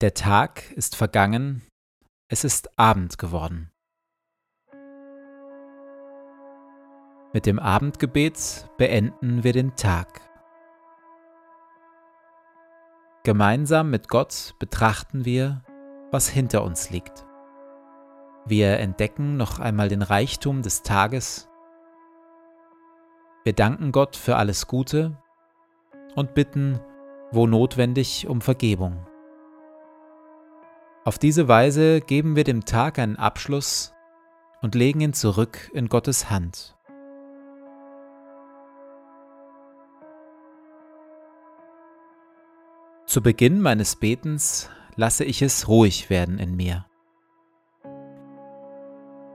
Der Tag ist vergangen, es ist Abend geworden. Mit dem Abendgebet beenden wir den Tag. Gemeinsam mit Gott betrachten wir, was hinter uns liegt. Wir entdecken noch einmal den Reichtum des Tages. Wir danken Gott für alles Gute und bitten, wo notwendig, um Vergebung. Auf diese Weise geben wir dem Tag einen Abschluss und legen ihn zurück in Gottes Hand. Zu Beginn meines Betens lasse ich es ruhig werden in mir.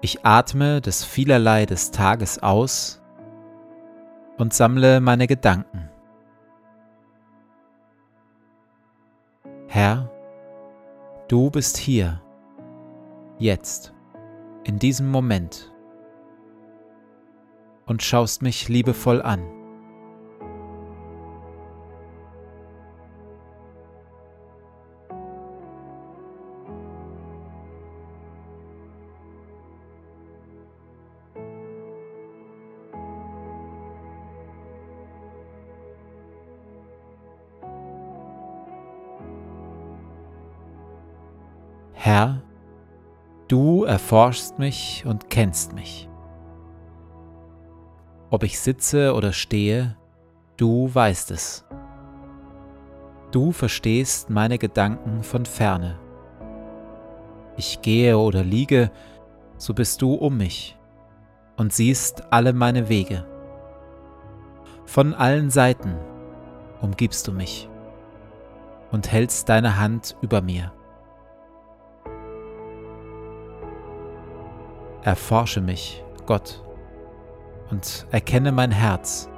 Ich atme das Vielerlei des Tages aus und sammle meine Gedanken. Herr, Du bist hier, jetzt, in diesem Moment. Und schaust mich liebevoll an. Herr, du erforschst mich und kennst mich. Ob ich sitze oder stehe, du weißt es. Du verstehst meine Gedanken von ferne. Ich gehe oder liege, so bist du um mich und siehst alle meine Wege. Von allen Seiten umgibst du mich und hältst deine Hand über mir. Erforsche mich, Gott, und erkenne mein Herz.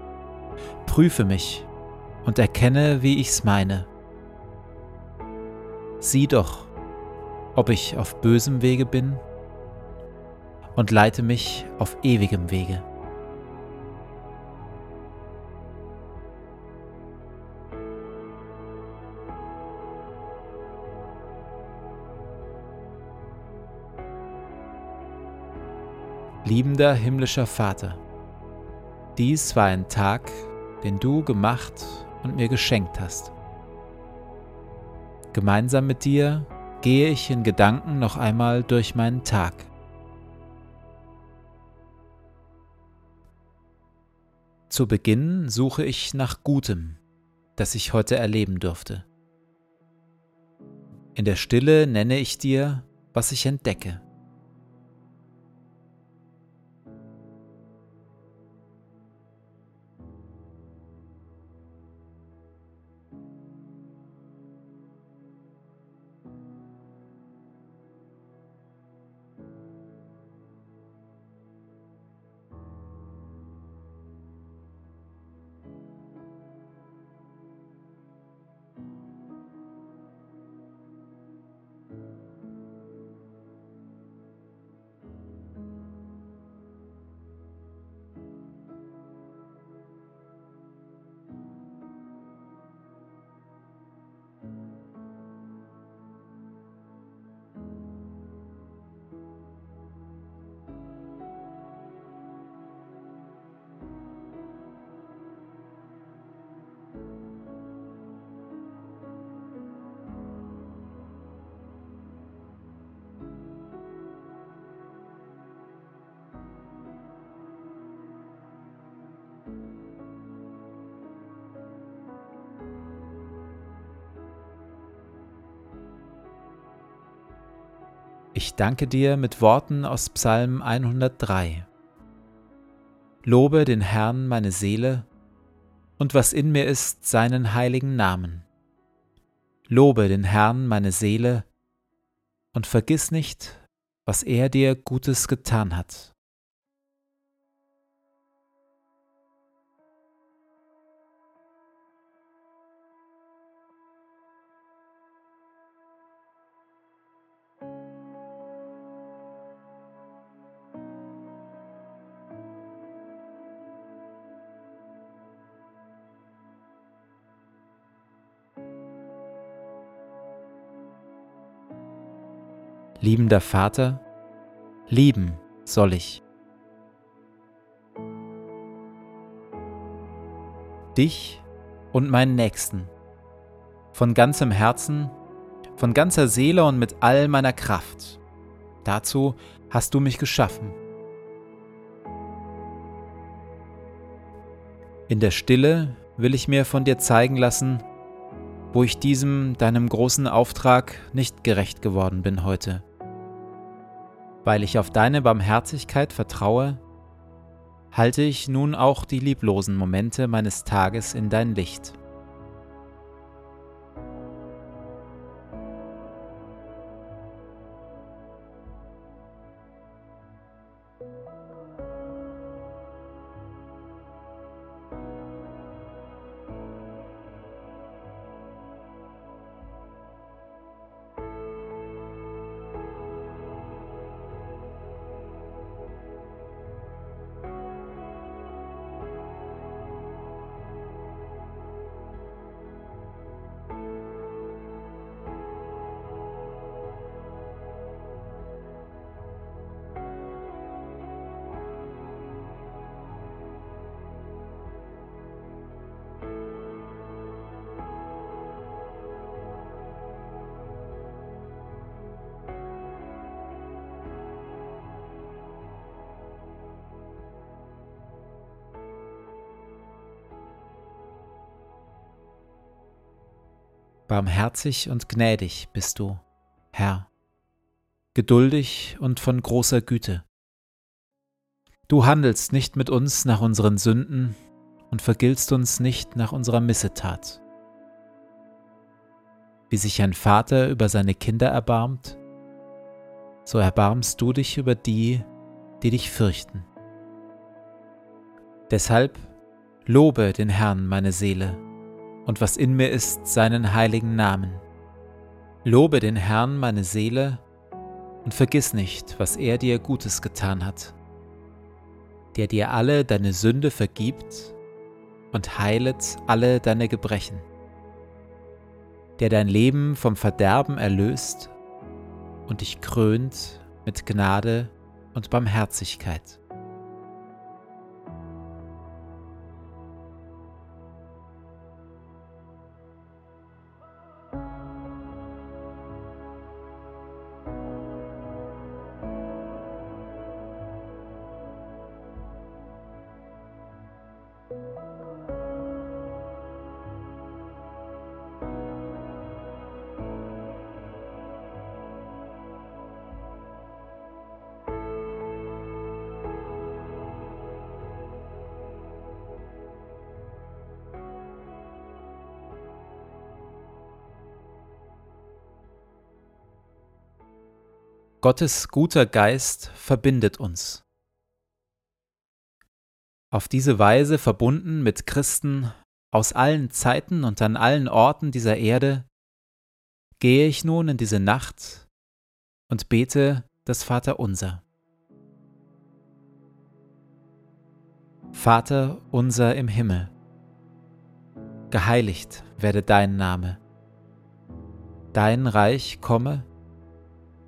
Prüfe mich und erkenne, wie ich's meine. Sieh doch, ob ich auf bösem Wege bin und leite mich auf ewigem Wege. Liebender himmlischer Vater, dies war ein Tag, den du gemacht und mir geschenkt hast. Gemeinsam mit dir gehe ich in Gedanken noch einmal durch meinen Tag. Zu Beginn suche ich nach Gutem, das ich heute erleben durfte. In der Stille nenne ich dir, was ich entdecke. Ich danke dir mit Worten aus Psalm 103. Lobe den Herrn meine Seele und was in mir ist, seinen heiligen Namen. Lobe den Herrn meine Seele und vergiss nicht, was er dir Gutes getan hat. Liebender Vater, lieben soll ich. Dich und meinen Nächsten. Von ganzem Herzen, von ganzer Seele und mit all meiner Kraft. Dazu hast du mich geschaffen. In der Stille will ich mir von dir zeigen lassen, wo ich diesem deinem großen Auftrag nicht gerecht geworden bin heute. Weil ich auf deine Barmherzigkeit vertraue, halte ich nun auch die lieblosen Momente meines Tages in dein Licht. Barmherzig und gnädig bist du, Herr, geduldig und von großer Güte. Du handelst nicht mit uns nach unseren Sünden und vergiltst uns nicht nach unserer Missetat. Wie sich ein Vater über seine Kinder erbarmt, so erbarmst du dich über die, die dich fürchten. Deshalb lobe den Herrn meine Seele und was in mir ist, seinen heiligen Namen. Lobe den Herrn meine Seele und vergiss nicht, was er dir Gutes getan hat, der dir alle deine Sünde vergibt und heilet alle deine Gebrechen, der dein Leben vom Verderben erlöst und dich krönt mit Gnade und Barmherzigkeit. Gottes guter Geist verbindet uns. Auf diese Weise verbunden mit Christen aus allen Zeiten und an allen Orten dieser Erde, gehe ich nun in diese Nacht und bete das Vaterunser. Vater unser im Himmel, geheiligt werde dein Name, dein Reich komme,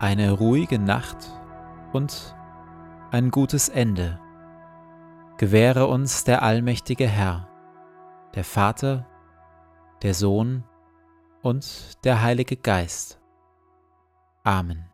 Eine ruhige Nacht und ein gutes Ende gewähre uns der allmächtige Herr, der Vater, der Sohn und der Heilige Geist. Amen.